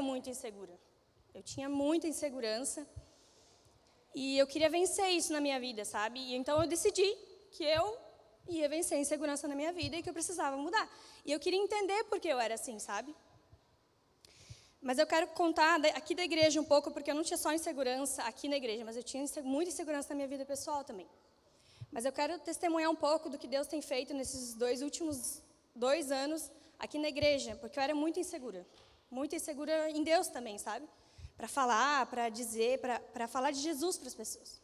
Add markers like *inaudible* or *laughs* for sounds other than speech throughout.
era muito insegura. Eu tinha muita insegurança. E eu queria vencer isso na minha vida, sabe? E então eu decidi que eu ia vencer a insegurança na minha vida e que eu precisava mudar. E eu queria entender por que eu era assim, sabe? Mas eu quero contar aqui da igreja um pouco, porque eu não tinha só insegurança aqui na igreja, mas eu tinha muita insegurança na minha vida pessoal também. Mas eu quero testemunhar um pouco do que Deus tem feito nesses dois últimos dois anos aqui na igreja, porque eu era muito insegura. Muito insegura em Deus também, sabe? Para falar, para dizer, para falar de Jesus para as pessoas.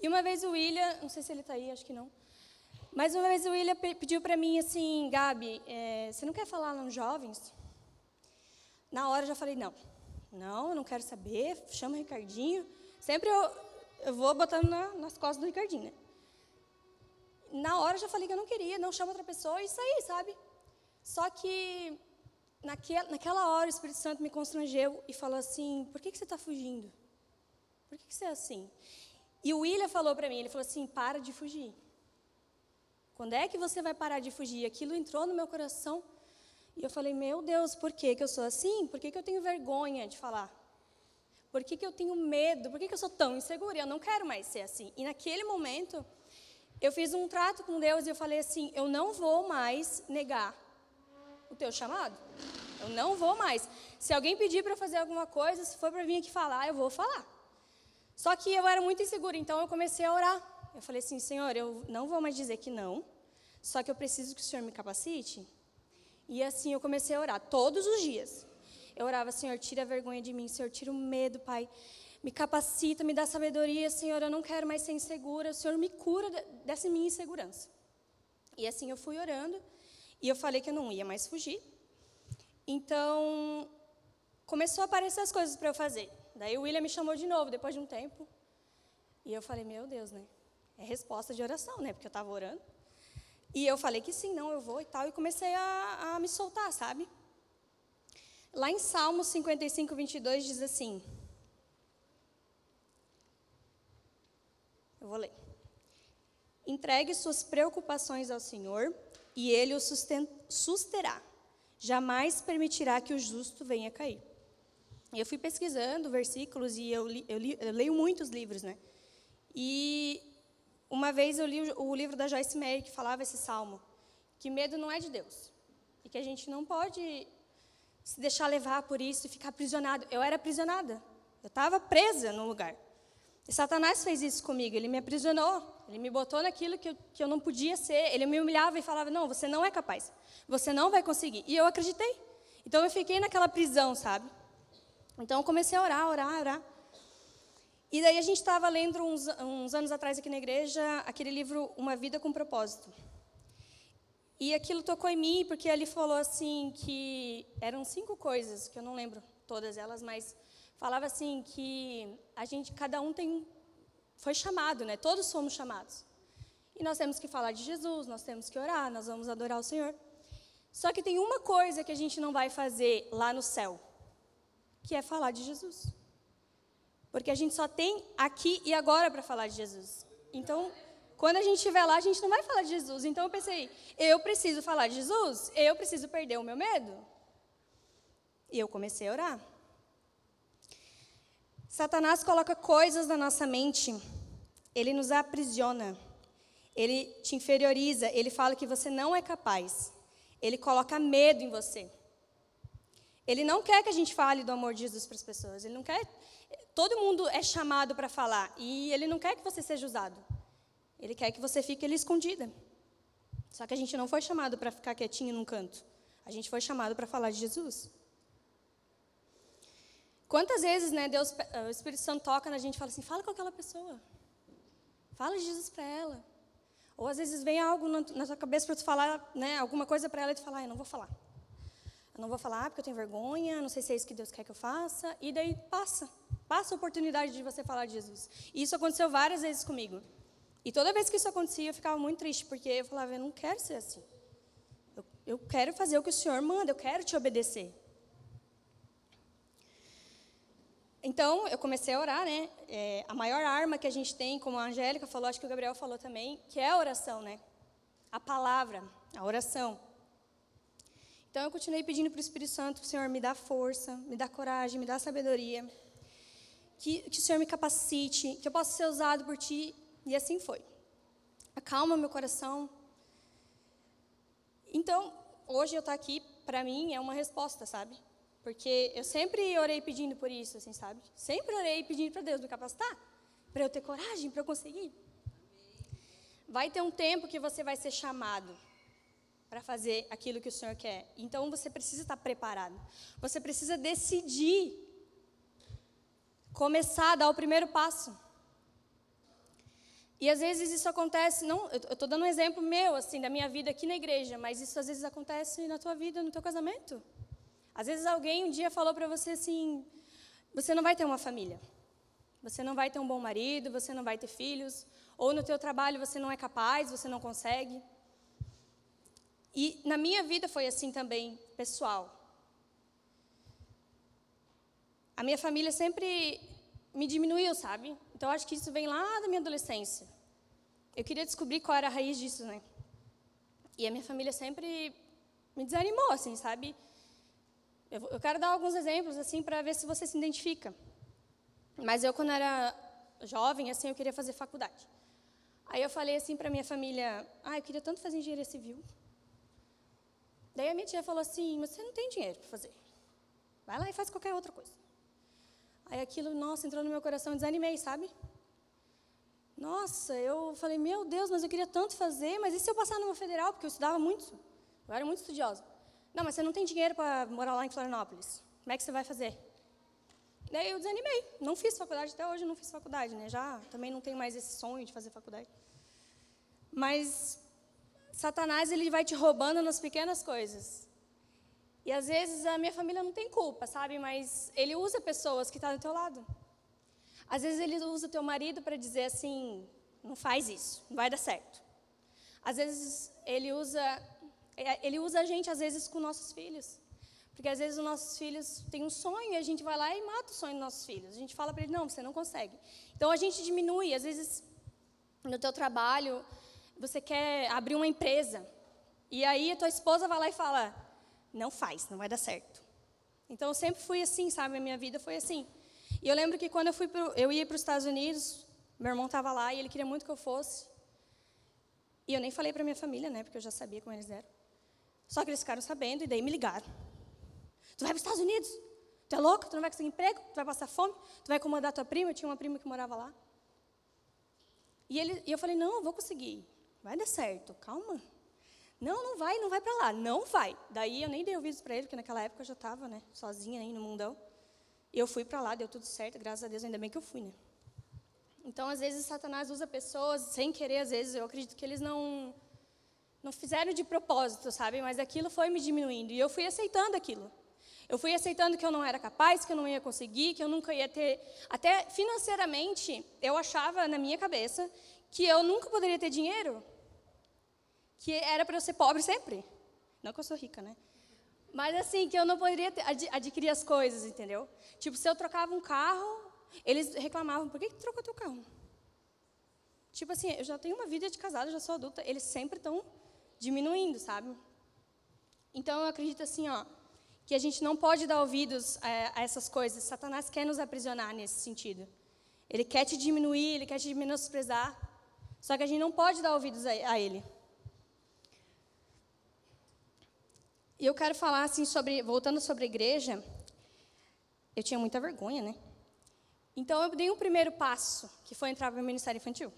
E uma vez o William, não sei se ele está aí, acho que não. Mas uma vez o William pediu para mim assim, Gabi, é, você não quer falar nos jovens? Na hora eu já falei, não. Não, eu não quero saber, chama o Ricardinho. Sempre eu, eu vou botando na, nas costas do Ricardinho, né? Na hora eu já falei que eu não queria, não chama outra pessoa, isso aí, sabe? Só que naquela, naquela hora o Espírito Santo me constrangeu e falou assim: por que, que você está fugindo? Por que, que você é assim? E o William falou para mim: ele falou assim, para de fugir. Quando é que você vai parar de fugir? Aquilo entrou no meu coração. E eu falei: meu Deus, por que, que eu sou assim? Por que, que eu tenho vergonha de falar? Por que, que eu tenho medo? Por que, que eu sou tão insegura? Eu não quero mais ser assim. E naquele momento, eu fiz um trato com Deus e eu falei assim: eu não vou mais negar o teu chamado. Eu não vou mais. Se alguém pedir para fazer alguma coisa, se for para vir aqui falar, eu vou falar. Só que eu era muito insegura, então eu comecei a orar. Eu falei assim, Senhor, eu não vou mais dizer que não, só que eu preciso que o Senhor me capacite. E assim eu comecei a orar todos os dias. Eu orava, Senhor, tira a vergonha de mim, Senhor, tira o medo, Pai. Me capacita, me dá sabedoria, Senhor, eu não quero mais ser insegura. O Senhor me cura dessa minha insegurança. E assim eu fui orando. E eu falei que eu não ia mais fugir. Então, começou a aparecer as coisas para eu fazer. Daí o William me chamou de novo, depois de um tempo. E eu falei, meu Deus, né? É resposta de oração, né? Porque eu estava orando. E eu falei que sim, não, eu vou e tal. E comecei a, a me soltar, sabe? Lá em Salmos 55, 22 diz assim. Eu vou ler. Entregue suas preocupações ao Senhor e ele o susterá. Jamais permitirá que o justo venha cair. Eu fui pesquisando versículos e eu, li, eu, li, eu leio muitos livros, né? E uma vez eu li o, o livro da Joyce Meyer que falava esse salmo, que medo não é de Deus e que a gente não pode se deixar levar por isso e ficar aprisionado. Eu era aprisionada, eu estava presa num lugar. E Satanás fez isso comigo, ele me aprisionou, ele me botou naquilo que eu, que eu não podia ser, ele me humilhava e falava: Não, você não é capaz, você não vai conseguir. E eu acreditei. Então eu fiquei naquela prisão, sabe? Então eu comecei a orar, orar, orar. E daí a gente estava lendo uns, uns anos atrás aqui na igreja aquele livro Uma Vida com Propósito. E aquilo tocou em mim, porque ali falou assim que eram cinco coisas, que eu não lembro todas elas, mas falava assim que a gente, cada um tem, foi chamado, né? Todos somos chamados. E nós temos que falar de Jesus, nós temos que orar, nós vamos adorar o Senhor. Só que tem uma coisa que a gente não vai fazer lá no céu, que é falar de Jesus. Porque a gente só tem aqui e agora para falar de Jesus. Então, quando a gente estiver lá, a gente não vai falar de Jesus. Então eu pensei, eu preciso falar de Jesus, eu preciso perder o meu medo. E eu comecei a orar. Satanás coloca coisas na nossa mente, ele nos aprisiona, ele te inferioriza, ele fala que você não é capaz, ele coloca medo em você. Ele não quer que a gente fale do amor de Jesus para as pessoas, ele não quer. Todo mundo é chamado para falar e ele não quer que você seja usado. Ele quer que você fique ali escondida. Só que a gente não foi chamado para ficar quietinho num canto. A gente foi chamado para falar de Jesus. Quantas vezes, né, Deus, o Espírito Santo toca na gente e fala assim: fala com aquela pessoa. Fala de Jesus para ela. Ou às vezes vem algo na, tua cabeça para tu falar, né, alguma coisa para ela e tu falar: ah, eu não vou falar. Eu não vou falar porque eu tenho vergonha, não sei se é isso que Deus quer que eu faça. E daí passa. Passa a oportunidade de você falar de Jesus. E isso aconteceu várias vezes comigo. E toda vez que isso acontecia, eu ficava muito triste, porque eu falava: eu não quero ser assim. Eu, eu quero fazer o que o Senhor manda, eu quero te obedecer. Então, eu comecei a orar, né? É, a maior arma que a gente tem, como a Angélica falou, acho que o Gabriel falou também, que é a oração, né? A palavra, a oração. Então eu continuei pedindo para o Espírito Santo, Senhor, me dá força, me dá coragem, me dá sabedoria. Que, que o Senhor me capacite, que eu possa ser usado por Ti. E assim foi. Acalma meu coração. Então, hoje eu estar aqui, para mim, é uma resposta, sabe? Porque eu sempre orei pedindo por isso, assim, sabe? Sempre orei pedindo para Deus me capacitar, para eu ter coragem, para eu conseguir. Vai ter um tempo que você vai ser chamado para fazer aquilo que o Senhor quer. Então você precisa estar preparado. Você precisa decidir começar a dar o primeiro passo. E às vezes isso acontece, não, eu estou dando um exemplo meu, assim, da minha vida aqui na igreja, mas isso às vezes acontece na tua vida, no teu casamento. Às vezes alguém um dia falou para você assim, você não vai ter uma família. Você não vai ter um bom marido, você não vai ter filhos, ou no teu trabalho você não é capaz, você não consegue. E na minha vida foi assim também, pessoal. A minha família sempre me diminuiu, sabe? Então acho que isso vem lá da minha adolescência. Eu queria descobrir qual era a raiz disso, né? E a minha família sempre me desanimou, assim, sabe? Eu, quero dar alguns exemplos, assim, para ver se você se identifica. Mas eu, quando era jovem, assim, eu queria fazer faculdade. Aí eu falei assim para minha família: Ah, eu queria tanto fazer engenharia civil. Daí a minha tia falou assim: Mas você não tem dinheiro para fazer. Vai lá e faz qualquer outra coisa. Aí aquilo, nossa, entrou no meu coração, desanimei, sabe? Nossa, eu falei: Meu Deus, mas eu queria tanto fazer, mas e se eu passar numa federal? Porque eu estudava muito. Eu era muito estudiosa. Não, mas você não tem dinheiro para morar lá em Florianópolis. Como é que você vai fazer? Daí eu desanimei. Não fiz faculdade, até hoje não fiz faculdade, né? Já também não tenho mais esse sonho de fazer faculdade. Mas Satanás ele vai te roubando nas pequenas coisas. E às vezes a minha família não tem culpa, sabe? Mas ele usa pessoas que estão tá do teu lado. Às vezes ele usa teu marido para dizer assim, não faz isso, não vai dar certo. Às vezes ele usa ele usa a gente às vezes com nossos filhos. Porque às vezes os nossos filhos têm um sonho e a gente vai lá e mata o sonho dos nossos filhos. A gente fala para ele, não, você não consegue. Então a gente diminui, às vezes no teu trabalho, você quer abrir uma empresa. E aí a tua esposa vai lá e fala: "Não faz, não vai dar certo". Então eu sempre fui assim, sabe? A minha vida foi assim. E eu lembro que quando eu fui pro, eu ia para os Estados Unidos, meu irmão estava lá e ele queria muito que eu fosse. E eu nem falei para minha família, né? Porque eu já sabia como eles eram. Só que eles ficaram sabendo e daí me ligaram. Tu vai para os Estados Unidos? Tu é louco? Tu não vai conseguir emprego? Tu vai passar fome? Tu vai incomodar tua prima? Eu tinha uma prima que morava lá. E, ele, e eu falei, não, eu vou conseguir. Vai dar certo, calma. Não, não vai, não vai para lá, não vai. Daí eu nem dei ouvidos para ele, porque naquela época eu já estava, né, sozinha aí no mundão. E eu fui para lá, deu tudo certo, graças a Deus, ainda bem que eu fui, né. Então, às vezes, Satanás usa pessoas sem querer, às vezes, eu acredito que eles não não fizeram de propósito, sabe? Mas aquilo foi me diminuindo e eu fui aceitando aquilo. Eu fui aceitando que eu não era capaz, que eu não ia conseguir, que eu nunca ia ter. Até financeiramente, eu achava na minha cabeça que eu nunca poderia ter dinheiro que era para eu ser pobre sempre. Não que eu sou rica, né? Mas assim, que eu não poderia ter, ad, adquirir as coisas, entendeu? Tipo, se eu trocava um carro, eles reclamavam, por que, que trocou teu carro? Tipo assim, eu já tenho uma vida de casado, já sou adulta, eles sempre estão diminuindo, sabe? Então eu acredito assim, ó, que a gente não pode dar ouvidos a, a essas coisas. Satanás quer nos aprisionar nesse sentido. Ele quer te diminuir, ele quer te menosprezar. Só que a gente não pode dar ouvidos a, a ele. E eu quero falar assim sobre, voltando sobre a igreja, eu tinha muita vergonha, né? Então eu dei um primeiro passo, que foi entrar para o Ministério Infantil.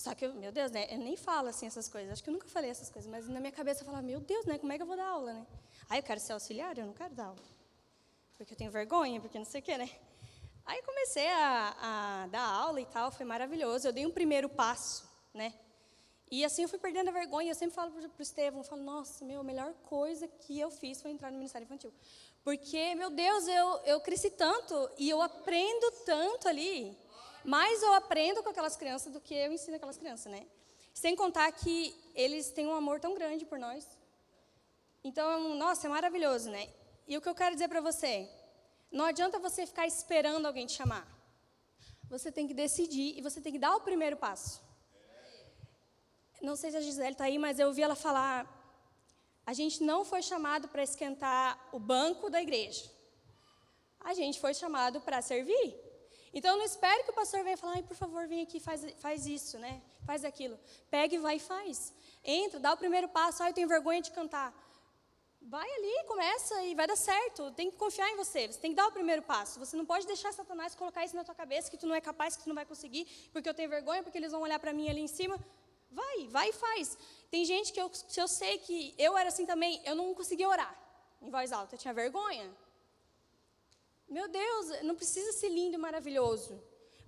Só que, eu, meu Deus, né? Eu nem falo assim essas coisas. Acho que eu nunca falei essas coisas, mas na minha cabeça eu falava, meu Deus, né? Como é que eu vou dar aula, né? Aí eu quero ser auxiliar, eu não quero dar aula. Porque eu tenho vergonha, porque não sei o quê, né? Aí comecei a, a dar aula e tal, foi maravilhoso. Eu dei um primeiro passo, né? E assim eu fui perdendo a vergonha. Eu sempre falo para o Estevão, eu falo, nossa, meu, a melhor coisa que eu fiz foi entrar no Ministério Infantil. Porque, meu Deus, eu, eu cresci tanto e eu aprendo tanto ali. Mais eu aprendo com aquelas crianças do que eu ensino aquelas crianças, né? Sem contar que eles têm um amor tão grande por nós. Então, nossa, é maravilhoso, né? E o que eu quero dizer para você, não adianta você ficar esperando alguém te chamar. Você tem que decidir e você tem que dar o primeiro passo. Não sei se a Gisele está aí, mas eu ouvi ela falar A gente não foi chamado para esquentar o banco da igreja. A gente foi chamado para servir. Então não espere que o pastor venha falar, por favor, vem aqui, faz, faz isso, né? Faz aquilo. Pega e vai e faz. Entra, dá o primeiro passo, ah, eu tenho vergonha de cantar. Vai ali, começa e vai dar certo. Tem que confiar em você. Você tem que dar o primeiro passo. Você não pode deixar Satanás colocar isso na tua cabeça que tu não é capaz, que tu não vai conseguir, porque eu tenho vergonha, porque eles vão olhar para mim ali em cima. Vai, vai e faz. Tem gente que eu, se eu sei que eu era assim também, eu não conseguia orar em voz alta, eu tinha vergonha. Meu Deus, não precisa ser lindo e maravilhoso.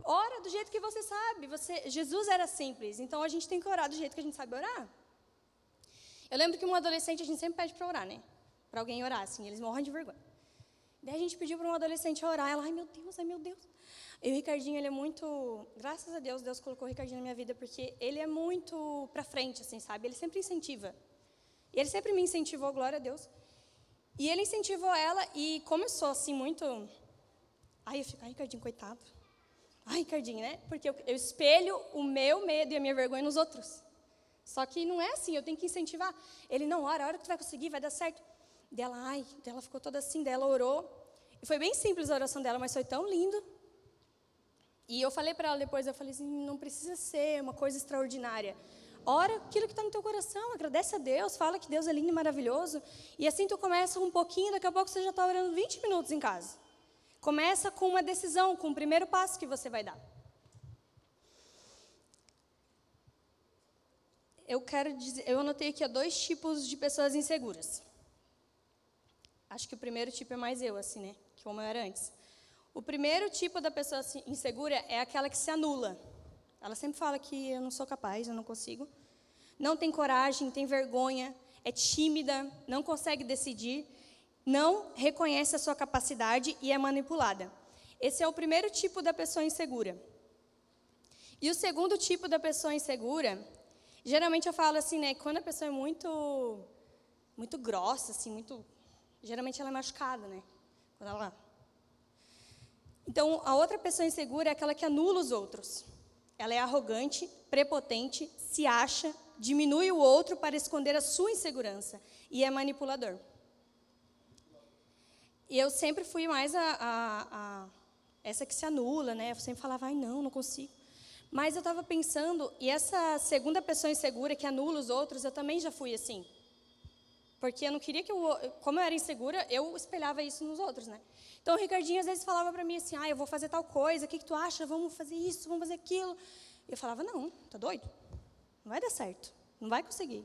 Ora do jeito que você sabe. Você, Jesus era simples, então a gente tem que orar do jeito que a gente sabe orar. Eu lembro que um adolescente a gente sempre pede para orar, né? Para alguém orar, assim, eles morrem de vergonha. Daí a gente pediu para um adolescente orar, ela, ai meu Deus, ai meu Deus. E o Ricardinho, ele é muito, graças a Deus, Deus colocou o Ricardinho na minha vida, porque ele é muito para frente, assim, sabe? Ele sempre incentiva. E ele sempre me incentivou, glória a Deus. E ele incentivou ela e começou assim muito. Ai, eu fico, ai, Ricardinho, coitado. Ai, Ricardinho, né? Porque eu, eu espelho o meu medo e a minha vergonha nos outros. Só que não é assim, eu tenho que incentivar. Ele, não, ora, a hora que tu vai conseguir, vai dar certo. Dela, ai, dela ficou toda assim, dela orou. E foi bem simples a oração dela, mas foi tão lindo. E eu falei para ela depois, eu falei assim, não precisa ser uma coisa extraordinária. Ora aquilo que está no teu coração, agradece a Deus, fala que Deus é lindo e maravilhoso. E assim tu começa um pouquinho, daqui a pouco você já está orando 20 minutos em casa. Começa com uma decisão, com o primeiro passo que você vai dar. Eu quero dizer, eu anotei aqui dois tipos de pessoas inseguras. Acho que o primeiro tipo é mais eu, assim, né? Que como eu era antes. O primeiro tipo da pessoa insegura é aquela que se anula. Ela sempre fala que eu não sou capaz, eu não consigo. Não tem coragem, tem vergonha, é tímida, não consegue decidir, não reconhece a sua capacidade e é manipulada. Esse é o primeiro tipo da pessoa insegura. E o segundo tipo da pessoa insegura, geralmente eu falo assim, né, quando a pessoa é muito muito grossa, assim, muito geralmente ela é machucada, né? Quando ela Então, a outra pessoa insegura é aquela que anula os outros. Ela é arrogante, prepotente, se acha, diminui o outro para esconder a sua insegurança e é manipulador. E eu sempre fui mais a, a, a essa que se anula, né? Eu sempre falava, ai não, não consigo. Mas eu estava pensando, e essa segunda pessoa insegura que anula os outros, eu também já fui assim. Porque eu não queria que eu, como eu era insegura, eu espelhava isso nos outros, né? Então o Ricardinho às vezes falava para mim assim: "Ah, eu vou fazer tal coisa, o que que tu acha? Vamos fazer isso, vamos fazer aquilo". Eu falava: "Não, tá doido? Não vai dar certo. Não vai conseguir".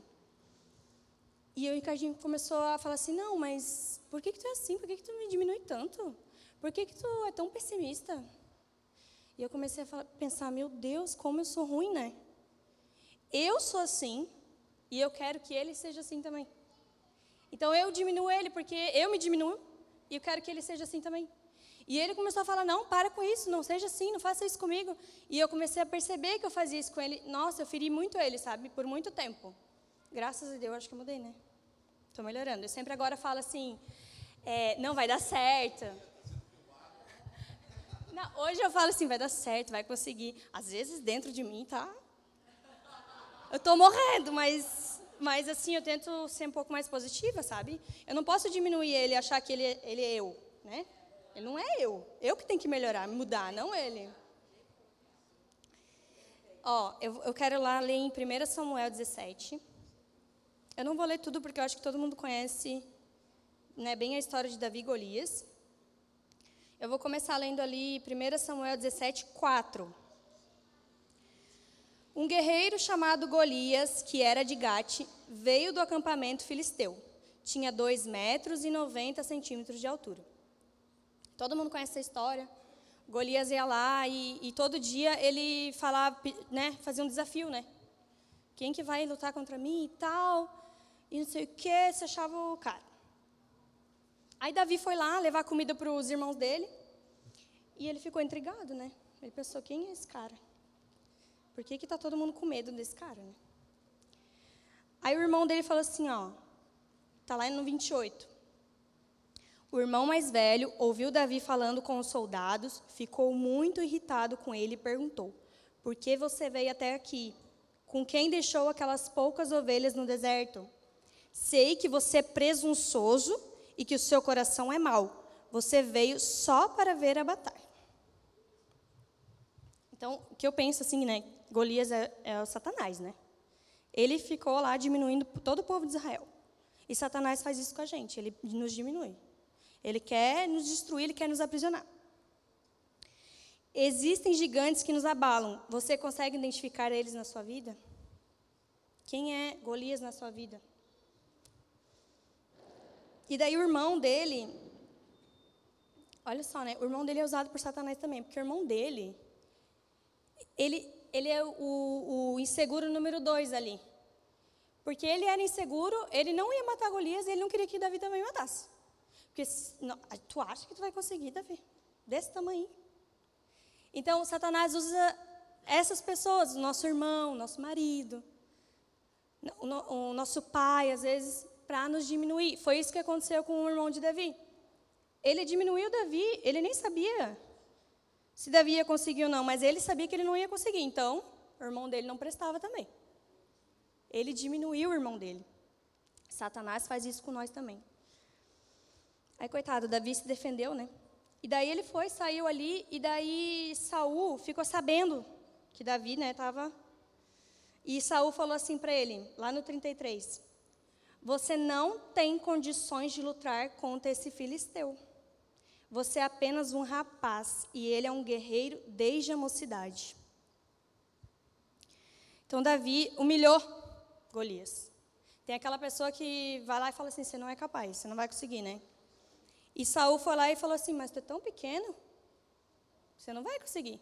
E o Ricardinho começou a falar assim: "Não, mas por que que tu é assim? Por que que tu me diminui tanto? Por que que tu é tão pessimista?" E eu comecei a falar, pensar: "Meu Deus, como eu sou ruim, né? Eu sou assim e eu quero que ele seja assim também. Então eu diminuo ele porque eu me diminuo e eu quero que ele seja assim também. E ele começou a falar: não, para com isso, não seja assim, não faça isso comigo. E eu comecei a perceber que eu fazia isso com ele. Nossa, eu feri muito ele, sabe, por muito tempo. Graças a Deus, acho que eu mudei, né? Estou melhorando. Eu sempre agora falo assim: é, não vai dar certo. Não, hoje eu falo assim: vai dar certo, vai conseguir. Às vezes dentro de mim tá. Eu estou morrendo, mas mas assim, eu tento ser um pouco mais positiva, sabe? Eu não posso diminuir ele achar que ele, ele é eu, né? Ele não é eu. Eu que tenho que melhorar, mudar, não ele. Ó, eu, eu quero lá ler em 1 Samuel 17. Eu não vou ler tudo porque eu acho que todo mundo conhece né, bem a história de Davi e Golias. Eu vou começar lendo ali 1 Samuel 17, 4. Um guerreiro chamado Golias, que era de Gate, veio do acampamento filisteu. Tinha 2 metros e 90 centímetros de altura. Todo mundo conhece essa história. Golias ia lá e, e todo dia ele falava, né, fazia um desafio, né? Quem que vai lutar contra mim e tal, e não sei o que, se achava o cara. Aí Davi foi lá levar comida para os irmãos dele, e ele ficou intrigado, né? Ele pensou, quem é esse cara? Por que está todo mundo com medo desse cara? Né? Aí o irmão dele falou assim, ó, tá lá no 28. O irmão mais velho ouviu Davi falando com os soldados, ficou muito irritado com ele e perguntou: Por que você veio até aqui? Com quem deixou aquelas poucas ovelhas no deserto? Sei que você é presunçoso e que o seu coração é mau. Você veio só para ver a batalha. Então, o que eu penso assim, né? Golias é, é o Satanás, né? Ele ficou lá diminuindo todo o povo de Israel. E Satanás faz isso com a gente, ele nos diminui. Ele quer nos destruir, ele quer nos aprisionar. Existem gigantes que nos abalam. Você consegue identificar eles na sua vida? Quem é Golias na sua vida? E daí o irmão dele, olha só, né? O irmão dele é usado por Satanás também, porque o irmão dele, ele, ele é o, o inseguro número dois ali. Porque ele era inseguro, ele não ia matar Golias e ele não queria que Davi também matasse. Porque não, tu acha que tu vai conseguir, Davi? Desse tamanho. Então, Satanás usa essas pessoas, nosso irmão, nosso marido, o nosso pai, às vezes, para nos diminuir. Foi isso que aconteceu com o irmão de Davi. Ele diminuiu Davi, ele nem sabia se Davi ia conseguir ou não, mas ele sabia que ele não ia conseguir. Então, o irmão dele não prestava também. Ele diminuiu o irmão dele. Satanás faz isso com nós também. Aí, coitado, Davi se defendeu, né? E daí ele foi, saiu ali, e daí Saul ficou sabendo que Davi, né, estava. E Saul falou assim para ele, lá no 33. Você não tem condições de lutar contra esse filisteu. Você é apenas um rapaz e ele é um guerreiro desde a mocidade. Então Davi humilhou Golias. Tem aquela pessoa que vai lá e fala assim: você não é capaz, você não vai conseguir, né? E Saul foi lá e falou assim: mas tu é tão pequeno, você não vai conseguir.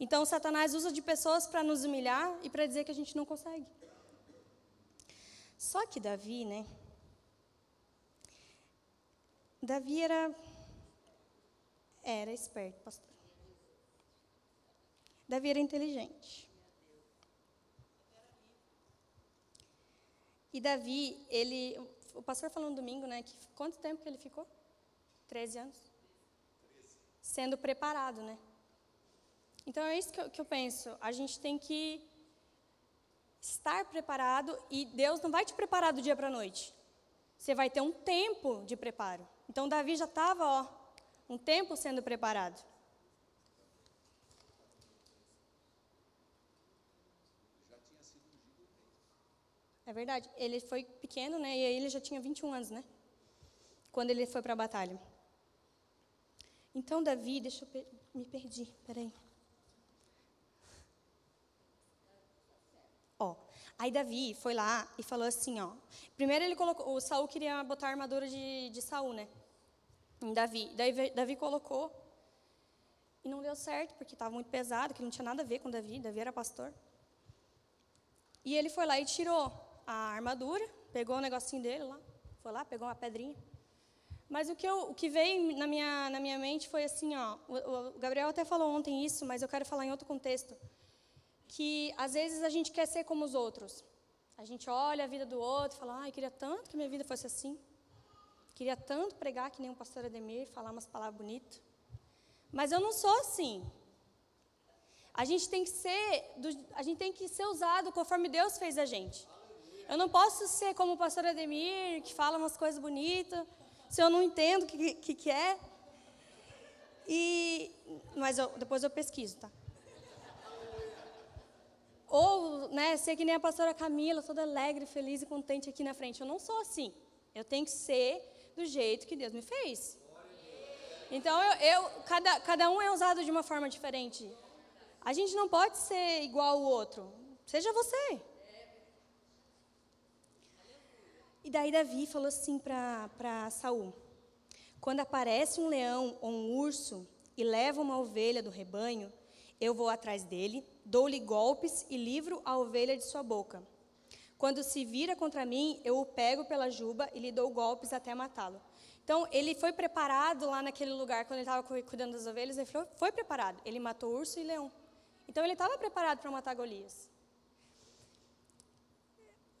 Então Satanás usa de pessoas para nos humilhar e para dizer que a gente não consegue. Só que Davi, né? Davi era era esperto, pastor. Davi era inteligente. E Davi, ele, o pastor falou no domingo, né, que quanto tempo que ele ficou? Treze anos. Sendo preparado, né? Então é isso que eu, que eu penso. A gente tem que estar preparado e Deus não vai te preparar do dia para a noite. Você vai ter um tempo de preparo. Então Davi já estava, ó, um tempo sendo preparado. É verdade. Ele foi pequeno, né? E aí ele já tinha 21 anos, né? Quando ele foi para a batalha. Então Davi, deixa eu per me perdi, peraí. Ó, aí Davi foi lá e falou assim, ó. Primeiro ele colocou, o Saul queria botar a armadura de, de Saul, né? Em Davi. Daí Davi colocou e não deu certo porque estava muito pesado, que não tinha nada a ver com Davi. Davi era pastor. E ele foi lá e tirou a armadura, pegou o negocinho dele lá, foi lá, pegou uma pedrinha. Mas o que, eu, o que veio na minha, na minha mente foi assim, ó, o, o Gabriel até falou ontem isso, mas eu quero falar em outro contexto que às vezes a gente quer ser como os outros. A gente olha a vida do outro e fala, ai, queria tanto que minha vida fosse assim. Queria tanto pregar que nem um pastor Ademir, falar umas palavras bonitas. Mas eu não sou assim. A gente tem que ser, a gente tem que ser usado conforme Deus fez a gente. Eu não posso ser como o pastor Ademir, que fala umas coisas bonitas, se eu não entendo o que, que, que é. E, mas eu, depois eu pesquiso, tá? Ou né, ser que nem a pastora Camila, toda alegre, feliz e contente aqui na frente. Eu não sou assim. Eu tenho que ser do jeito que Deus me fez. Então, eu, eu, cada, cada um é usado de uma forma diferente. A gente não pode ser igual ao outro. Seja você. E daí Davi falou assim para Saul: Quando aparece um leão ou um urso e leva uma ovelha do rebanho, eu vou atrás dele, dou-lhe golpes e livro a ovelha de sua boca. Quando se vira contra mim, eu o pego pela juba e lhe dou golpes até matá-lo. Então, ele foi preparado lá naquele lugar, quando ele estava cuidando das ovelhas, ele foi, foi preparado. Ele matou urso e leão. Então, ele estava preparado para matar Golias.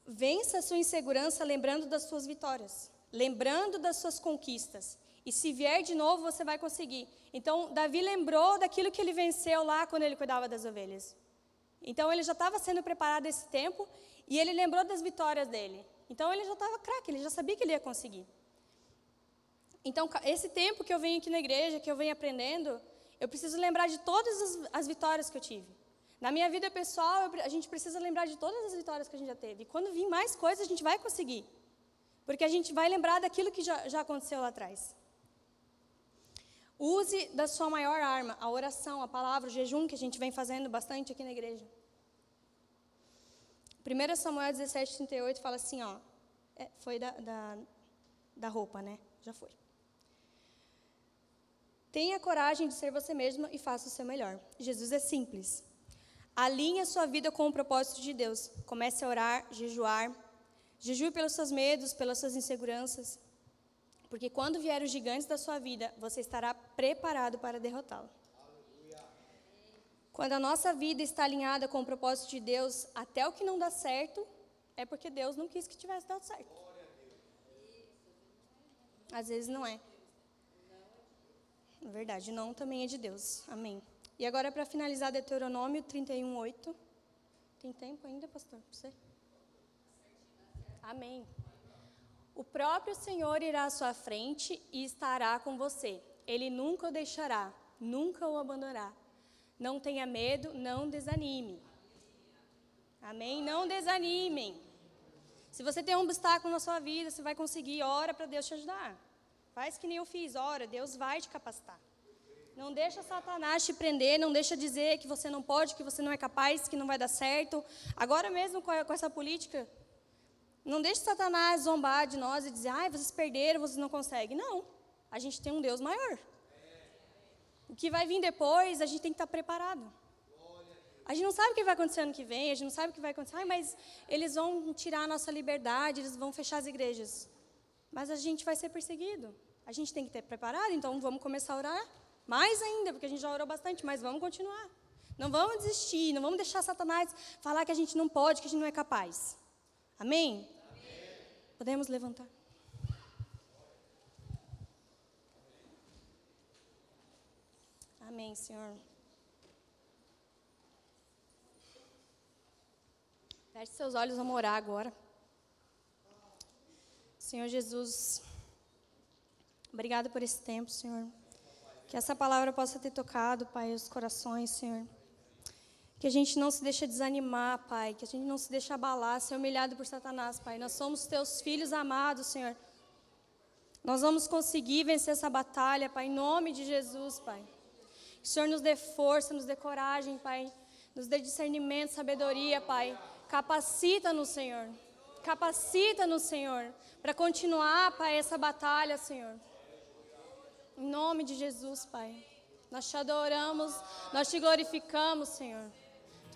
Vença a sua insegurança lembrando das suas vitórias, lembrando das suas conquistas. E se vier de novo, você vai conseguir. Então, Davi lembrou daquilo que ele venceu lá quando ele cuidava das ovelhas. Então, ele já estava sendo preparado esse tempo e ele lembrou das vitórias dele. Então ele já estava craque, ele já sabia que ele ia conseguir. Então, esse tempo que eu venho aqui na igreja, que eu venho aprendendo, eu preciso lembrar de todas as, as vitórias que eu tive. Na minha vida pessoal, eu, a gente precisa lembrar de todas as vitórias que a gente já teve. E quando vir mais coisas, a gente vai conseguir. Porque a gente vai lembrar daquilo que já, já aconteceu lá atrás. Use da sua maior arma, a oração, a palavra, o jejum, que a gente vem fazendo bastante aqui na igreja. 1 Samuel 17, 38 fala assim, ó. É, foi da, da, da roupa, né? Já foi. Tenha coragem de ser você mesma e faça o seu melhor. Jesus é simples. Alinhe a sua vida com o propósito de Deus. Comece a orar, jejuar. Jejue pelos seus medos, pelas suas inseguranças. Porque quando vier os gigantes da sua vida, você estará preparado para derrotá-lo. Quando a nossa vida está alinhada com o propósito de Deus, até o que não dá certo, é porque Deus não quis que tivesse dado certo. Às vezes não é. Na verdade, não também é de Deus. Amém. E agora, para finalizar, Deuteronômio 31, 8. Tem tempo ainda, pastor? Você? Amém. O próprio Senhor irá à sua frente e estará com você. Ele nunca o deixará, nunca o abandonará. Não tenha medo, não desanime. Amém? Não desanimem. Se você tem um obstáculo na sua vida, você vai conseguir, ora para Deus te ajudar. Faz que nem eu fiz, ora, Deus vai te capacitar. Não deixa Satanás te prender, não deixa dizer que você não pode, que você não é capaz, que não vai dar certo. Agora mesmo com essa política, não deixe Satanás zombar de nós e dizer, ai, vocês perderam, vocês não conseguem. Não. A gente tem um Deus maior. O que vai vir depois, a gente tem que estar preparado. A gente não sabe o que vai acontecer ano que vem, a gente não sabe o que vai acontecer, ai, mas eles vão tirar a nossa liberdade, eles vão fechar as igrejas. Mas a gente vai ser perseguido. A gente tem que ter preparado, então vamos começar a orar mais ainda, porque a gente já orou bastante, mas vamos continuar. Não vamos desistir, não vamos deixar Satanás falar que a gente não pode, que a gente não é capaz. Amém? Podemos levantar. Amém, Senhor. Feche seus olhos, vamos orar agora. Senhor Jesus, obrigado por esse tempo, Senhor. Que essa palavra possa ter tocado, Pai, os corações, Senhor. Que a gente não se deixe desanimar, Pai. Que a gente não se deixe abalar, ser humilhado por Satanás, Pai. Nós somos teus filhos amados, Senhor. Nós vamos conseguir vencer essa batalha, Pai, em nome de Jesus, Pai. Que o Senhor nos dê força, nos dê coragem, Pai. Nos dê discernimento, sabedoria, Pai. Capacita-nos, Senhor. Capacita-nos, Senhor, para continuar, Pai, essa batalha, Senhor. Em nome de Jesus, Pai. Nós te adoramos, nós te glorificamos, Senhor.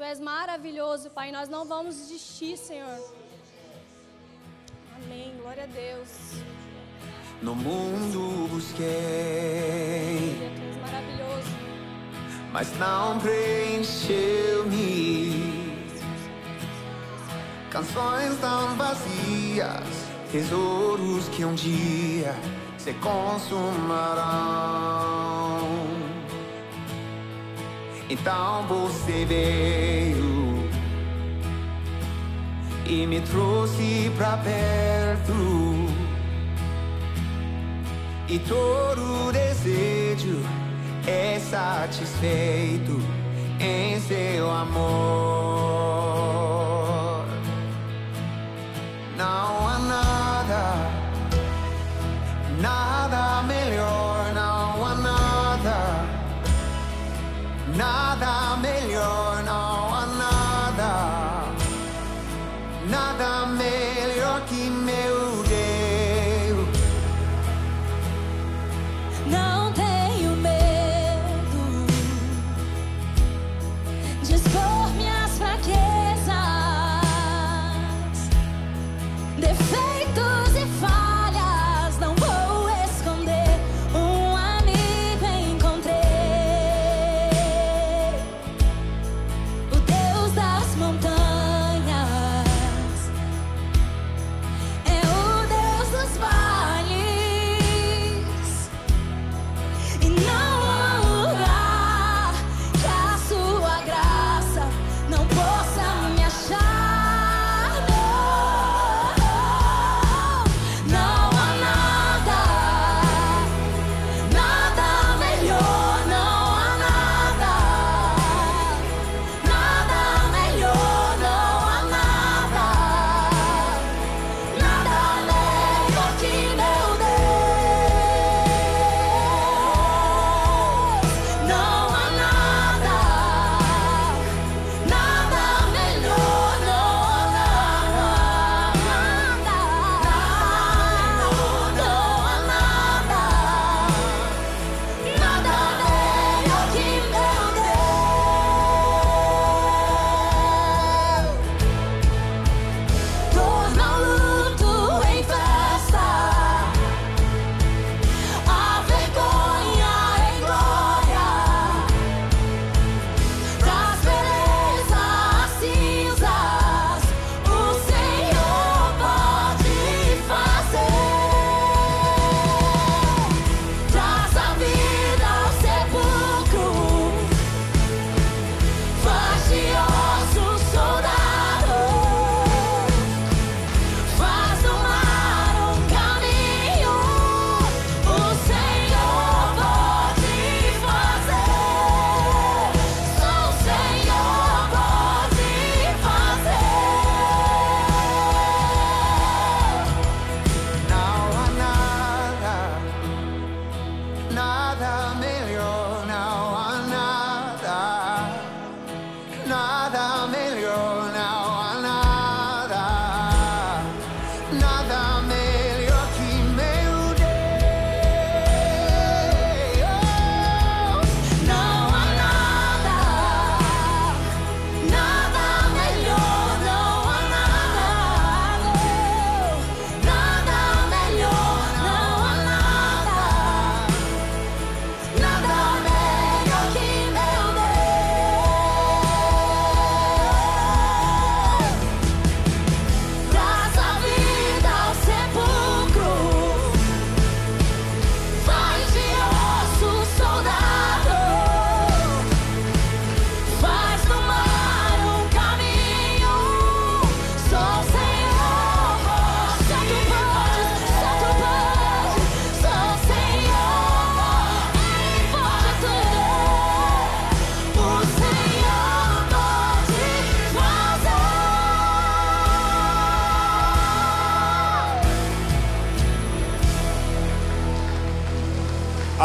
Tu és maravilhoso, Pai. Nós não vamos desistir, Senhor. Amém. Glória a Deus. No mundo busquei. Tu és maravilhoso. Mas não preencheu-me. Canções tão vazias, tesouros que um dia se consumarão. Então você veio e me trouxe pra perto. E todo desejo é satisfeito em seu amor.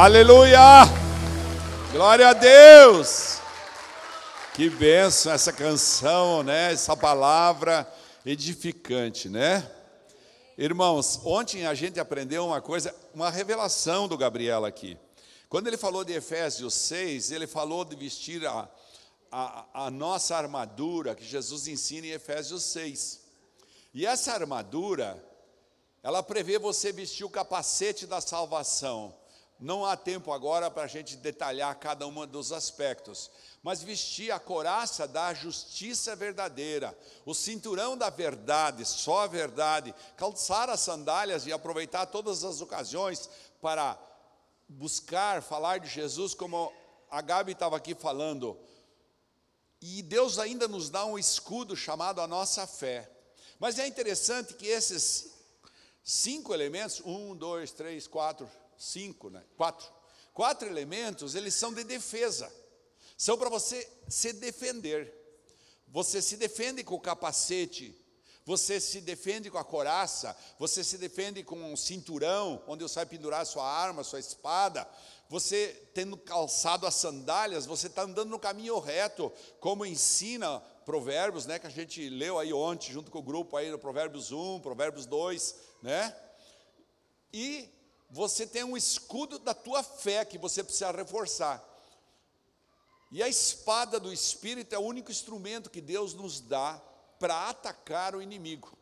Aleluia! Glória a Deus! Que benção essa canção, né? Essa palavra edificante, né? Irmãos, ontem a gente aprendeu uma coisa, uma revelação do Gabriel aqui. Quando ele falou de Efésios 6, ele falou de vestir a, a, a nossa armadura, que Jesus ensina em Efésios 6. E essa armadura, ela prevê você vestir o capacete da salvação. Não há tempo agora para a gente detalhar cada um dos aspectos, mas vestir a coraça da justiça verdadeira, o cinturão da verdade, só a verdade, calçar as sandálias e aproveitar todas as ocasiões para buscar falar de Jesus, como a Gabi estava aqui falando. E Deus ainda nos dá um escudo chamado a nossa fé. Mas é interessante que esses cinco elementos, um, dois, três, quatro, cinco, né? Quatro. Quatro elementos, eles são de defesa. São para você se defender. Você se defende com o capacete, você se defende com a coraça, você se defende com o cinturão, onde você vai pendurar sua arma, sua espada. Você tendo calçado as sandálias, você está andando no caminho reto, como ensina Provérbios, né, que a gente leu aí ontem, junto com o grupo aí no Provérbios 1, Provérbios 2, né? E você tem um escudo da tua fé que você precisa reforçar. E a espada do Espírito é o único instrumento que Deus nos dá para atacar o inimigo.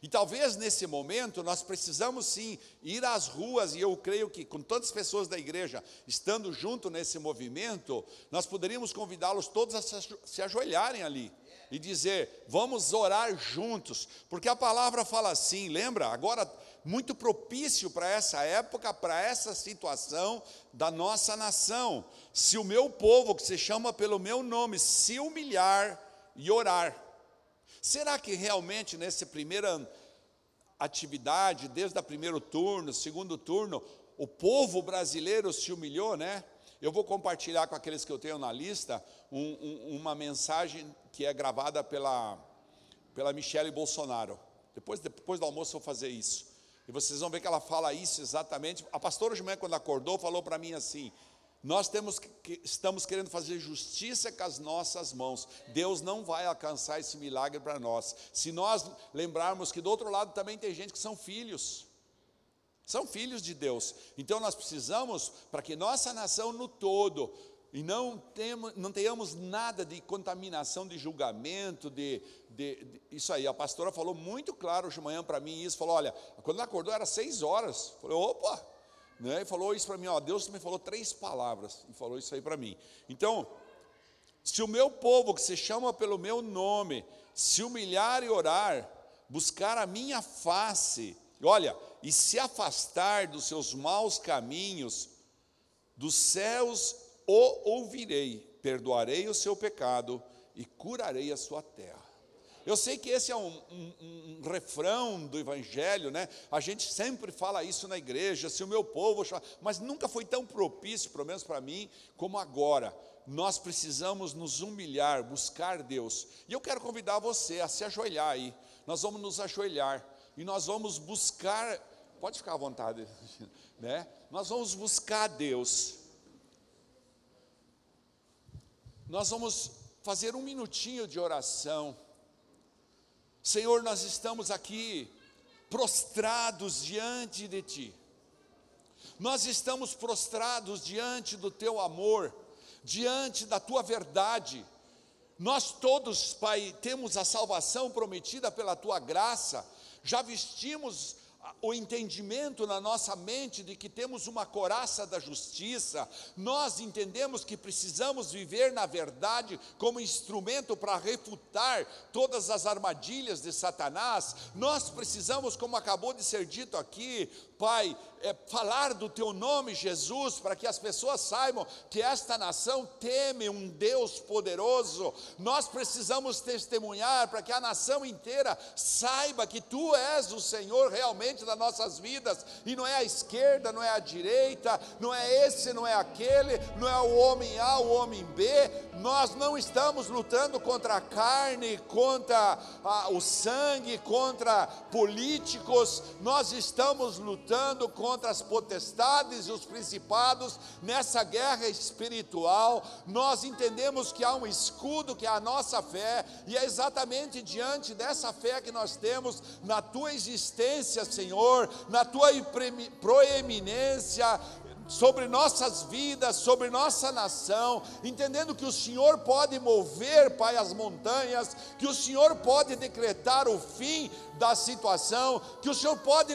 E talvez nesse momento nós precisamos sim ir às ruas, e eu creio que com tantas pessoas da igreja estando junto nesse movimento, nós poderíamos convidá-los todos a se ajoelharem ali e dizer: vamos orar juntos, porque a palavra fala assim, lembra? Agora, muito propício para essa época, para essa situação da nossa nação. Se o meu povo, que se chama pelo meu nome, se humilhar e orar, será que realmente nessa primeira atividade, desde o primeiro turno, segundo turno, o povo brasileiro se humilhou, né? Eu vou compartilhar com aqueles que eu tenho na lista um, um, uma mensagem que é gravada pela, pela Michele Bolsonaro. Depois, depois do almoço eu vou fazer isso. E vocês vão ver que ela fala isso exatamente. A pastora de manhã, quando acordou, falou para mim assim: Nós temos que, estamos querendo fazer justiça com as nossas mãos. Deus não vai alcançar esse milagre para nós. Se nós lembrarmos que do outro lado também tem gente que são filhos. São filhos de Deus. Então nós precisamos, para que nossa nação no todo, e não, temos, não tenhamos nada de contaminação, de julgamento, de, de, de, Isso aí, a pastora falou muito claro de manhã para mim isso, falou, olha, quando ela acordou era seis horas. Falei, opa! Né? E falou isso para mim, ó, Deus me falou três palavras, e falou isso aí para mim. Então, se o meu povo, que se chama pelo meu nome, se humilhar e orar, buscar a minha face, olha, e se afastar dos seus maus caminhos, dos céus o ouvirei, perdoarei o seu pecado e curarei a sua terra. Eu sei que esse é um, um, um, refrão do Evangelho, né? A gente sempre fala isso na igreja, se o meu povo, mas nunca foi tão propício, pelo menos para mim, como agora. Nós precisamos nos humilhar, buscar Deus. E eu quero convidar você a se ajoelhar aí. Nós vamos nos ajoelhar e nós vamos buscar, pode ficar à vontade, *laughs* né? Nós vamos buscar Deus Nós vamos fazer um minutinho de oração. Senhor, nós estamos aqui prostrados diante de Ti. Nós estamos prostrados diante do Teu amor, diante da Tua verdade. Nós todos, Pai, temos a salvação prometida pela Tua graça, já vestimos o entendimento na nossa mente de que temos uma coraça da justiça, nós entendemos que precisamos viver na verdade como instrumento para refutar todas as armadilhas de Satanás, nós precisamos, como acabou de ser dito aqui, Pai, é, falar do teu nome, Jesus, para que as pessoas saibam que esta nação teme um Deus poderoso. Nós precisamos testemunhar para que a nação inteira saiba que tu és o Senhor realmente das nossas vidas, e não é a esquerda, não é a direita, não é esse, não é aquele, não é o homem A, o homem B. Nós não estamos lutando contra a carne, contra a, o sangue, contra políticos, nós estamos lutando lutando contra as potestades e os principados nessa guerra espiritual. Nós entendemos que há um escudo que é a nossa fé, e é exatamente diante dessa fé que nós temos na tua existência, Senhor, na tua proeminência, sobre nossas vidas, sobre nossa nação, entendendo que o Senhor pode mover, Pai, as montanhas, que o Senhor pode decretar o fim da situação, que o Senhor pode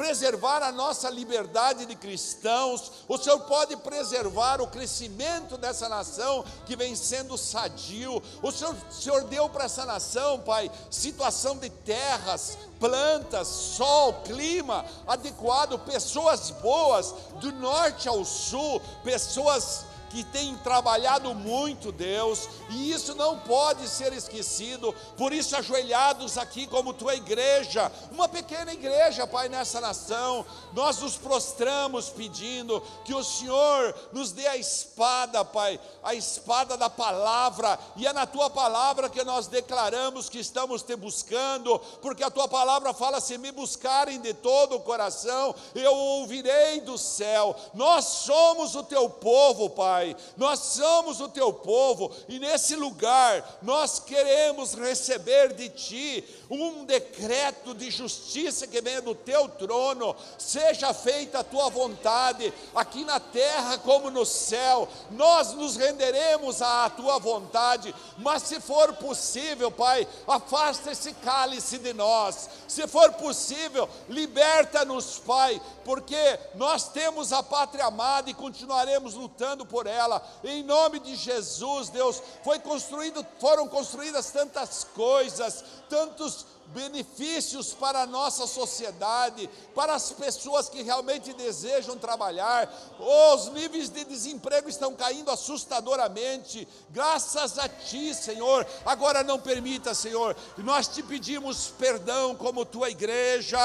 preservar a nossa liberdade de cristãos, o Senhor pode preservar o crescimento dessa nação que vem sendo sadio. O Senhor, o Senhor deu para essa nação, Pai, situação de terras, plantas, sol, clima adequado, pessoas boas, do norte ao sul, pessoas que tem trabalhado muito, Deus, e isso não pode ser esquecido. Por isso, ajoelhados aqui como tua igreja, uma pequena igreja, Pai, nessa nação, nós nos prostramos pedindo que o Senhor nos dê a espada, Pai, a espada da palavra, e é na tua palavra que nós declaramos que estamos te buscando, porque a tua palavra fala: se me buscarem de todo o coração, eu ouvirei do céu. Nós somos o teu povo, Pai. Pai. Nós somos o teu povo e nesse lugar nós queremos receber de ti um decreto de justiça que venha do teu trono. Seja feita a tua vontade, aqui na terra como no céu. Nós nos renderemos à tua vontade, mas se for possível, Pai, afasta esse cálice de nós. Se for possível, liberta-nos, Pai, porque nós temos a pátria amada e continuaremos lutando por ela. Em nome de Jesus, Deus, foi construído, foram construídas tantas coisas, tantos benefícios para a nossa sociedade, para as pessoas que realmente desejam trabalhar. Os níveis de desemprego estão caindo assustadoramente. Graças a Ti, Senhor. Agora não permita, Senhor. Nós te pedimos perdão como tua igreja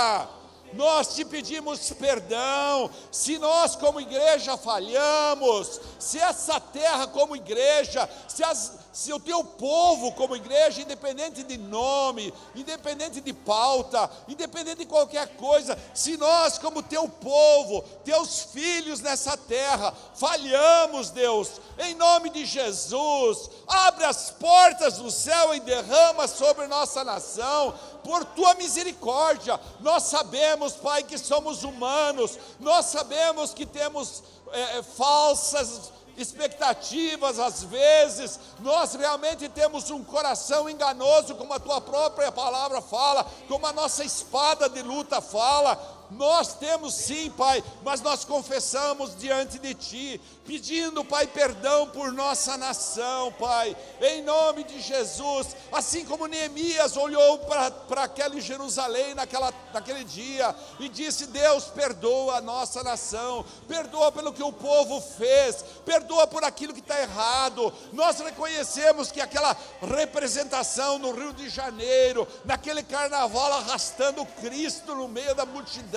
nós te pedimos perdão, se nós, como igreja, falhamos, se essa terra, como igreja, se, as, se o teu povo, como igreja, independente de nome, independente de pauta, independente de qualquer coisa, se nós, como teu povo, teus filhos nessa terra, falhamos, Deus, em nome de Jesus, abre as portas do céu e derrama sobre nossa nação por tua misericórdia. Nós sabemos, Pai, que somos humanos, nós sabemos que temos é, falsas expectativas, às vezes, nós realmente temos um coração enganoso, como a tua própria palavra fala, como a nossa espada de luta fala, nós temos sim, Pai, mas nós confessamos diante de Ti, pedindo, Pai, perdão por nossa nação, Pai, em nome de Jesus. Assim como Neemias olhou para aquele Jerusalém naquela, naquele dia e disse: Deus, perdoa a nossa nação, perdoa pelo que o povo fez, perdoa por aquilo que está errado. Nós reconhecemos que aquela representação no Rio de Janeiro, naquele carnaval arrastando Cristo no meio da multidão,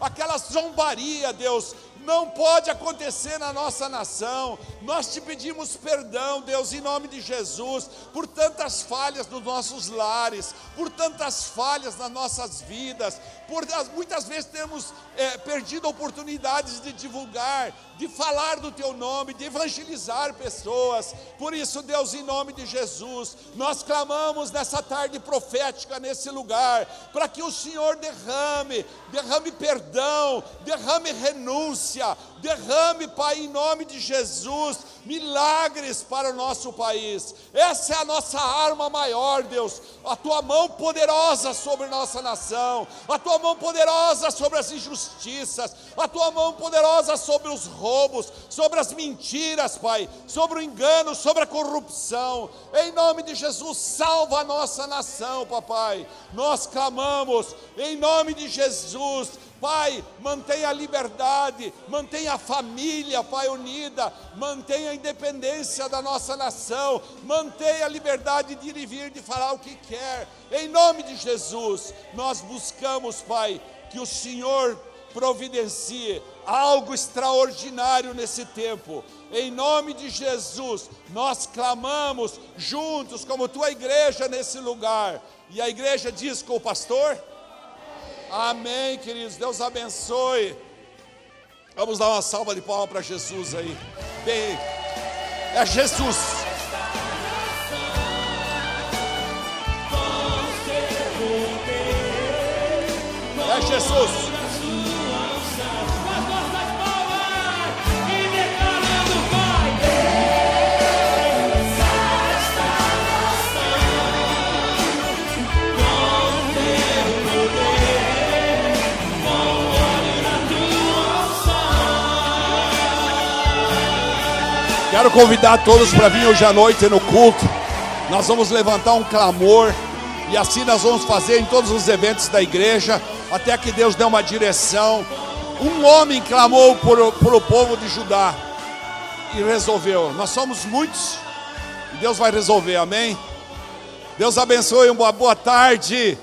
aquela zombaria, Deus, não pode acontecer na nossa nação. Nós te pedimos perdão, Deus, em nome de Jesus, por tantas falhas nos nossos lares, por tantas falhas nas nossas vidas, por muitas vezes temos é, perdido oportunidades de divulgar, de falar do teu nome, de evangelizar pessoas. Por isso, Deus, em nome de Jesus, nós clamamos nessa tarde profética nesse lugar, para que o Senhor derrame, derrame perdão, derrame renúncia, derrame, Pai, em nome de Jesus, milagres para o nosso país. Essa é a nossa arma maior, Deus. A tua mão poderosa sobre nossa nação, a tua mão poderosa sobre as injustiças, a tua mão poderosa sobre os roubos, sobre as mentiras, Pai, sobre o engano, sobre a corrupção. Em nome de Jesus, salva a nossa nação, papai. Nós clamamos em nome de Jesus Pai, mantenha a liberdade, mantenha a família, Pai, unida, mantenha a independência da nossa nação, mantenha a liberdade de ir e vir, de falar o que quer. Em nome de Jesus, nós buscamos, Pai, que o Senhor providencie algo extraordinário nesse tempo. Em nome de Jesus, nós clamamos juntos, como tua igreja nesse lugar. E a igreja diz com o pastor. Amém, queridos. Deus abençoe. Vamos dar uma salva de palmas para Jesus aí. Bem, é Jesus. É Jesus. Quero convidar todos para vir hoje à noite no culto. Nós vamos levantar um clamor e assim nós vamos fazer em todos os eventos da igreja, até que Deus dê uma direção. Um homem clamou por, por o povo de Judá e resolveu. Nós somos muitos e Deus vai resolver, amém? Deus abençoe, uma boa tarde.